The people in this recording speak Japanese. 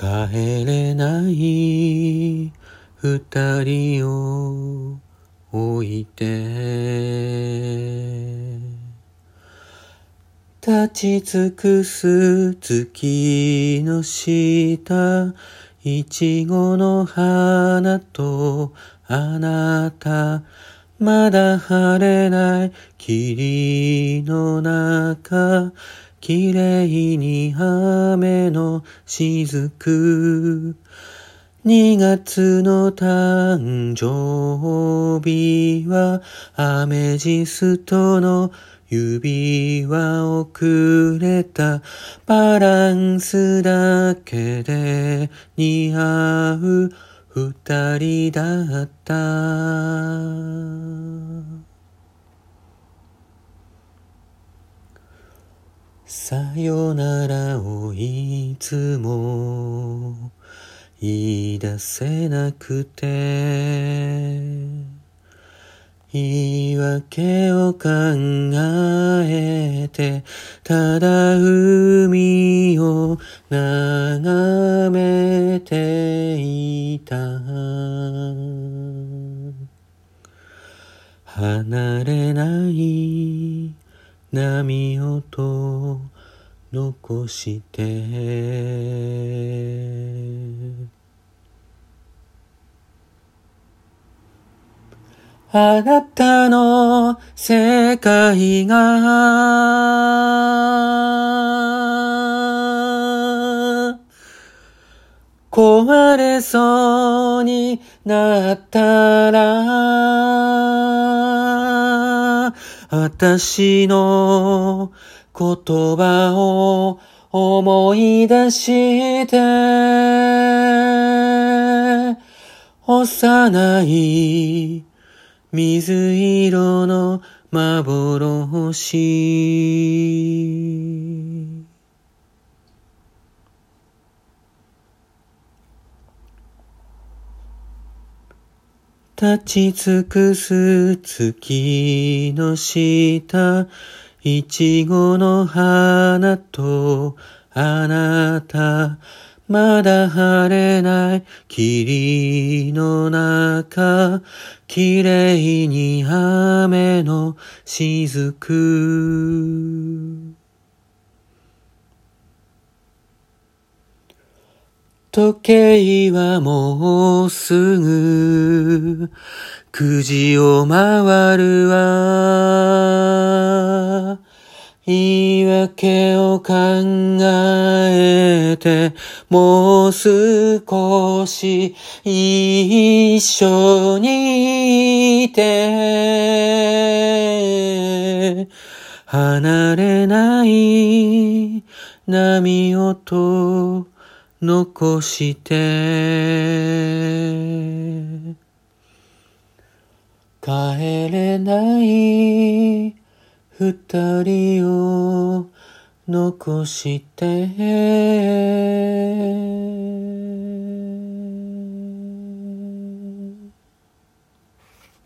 帰れない二人を置いて。立ち尽くす月の下いちごの花とあなた。まだ晴れない霧の中綺麗に雨の雫。二月の誕生日はアメジストの指輪をくれた。バランスだけで似合う二人だった。さよならをいつも言い出せなくて。言い訳を考えてただ海を眺めていた。離れない波音残して。あなたの世界が。壊れそうになったら私の言葉を思い出して幼い水色の幻。立ち尽くす月の下いちごの花とあなたまだ晴れない霧の中、綺麗に雨の雫。時計はもうすぐ9時を回るわ。言い訳を考えて、もう少し一緒にいて、離れない波音残して、帰れない。二人を残して。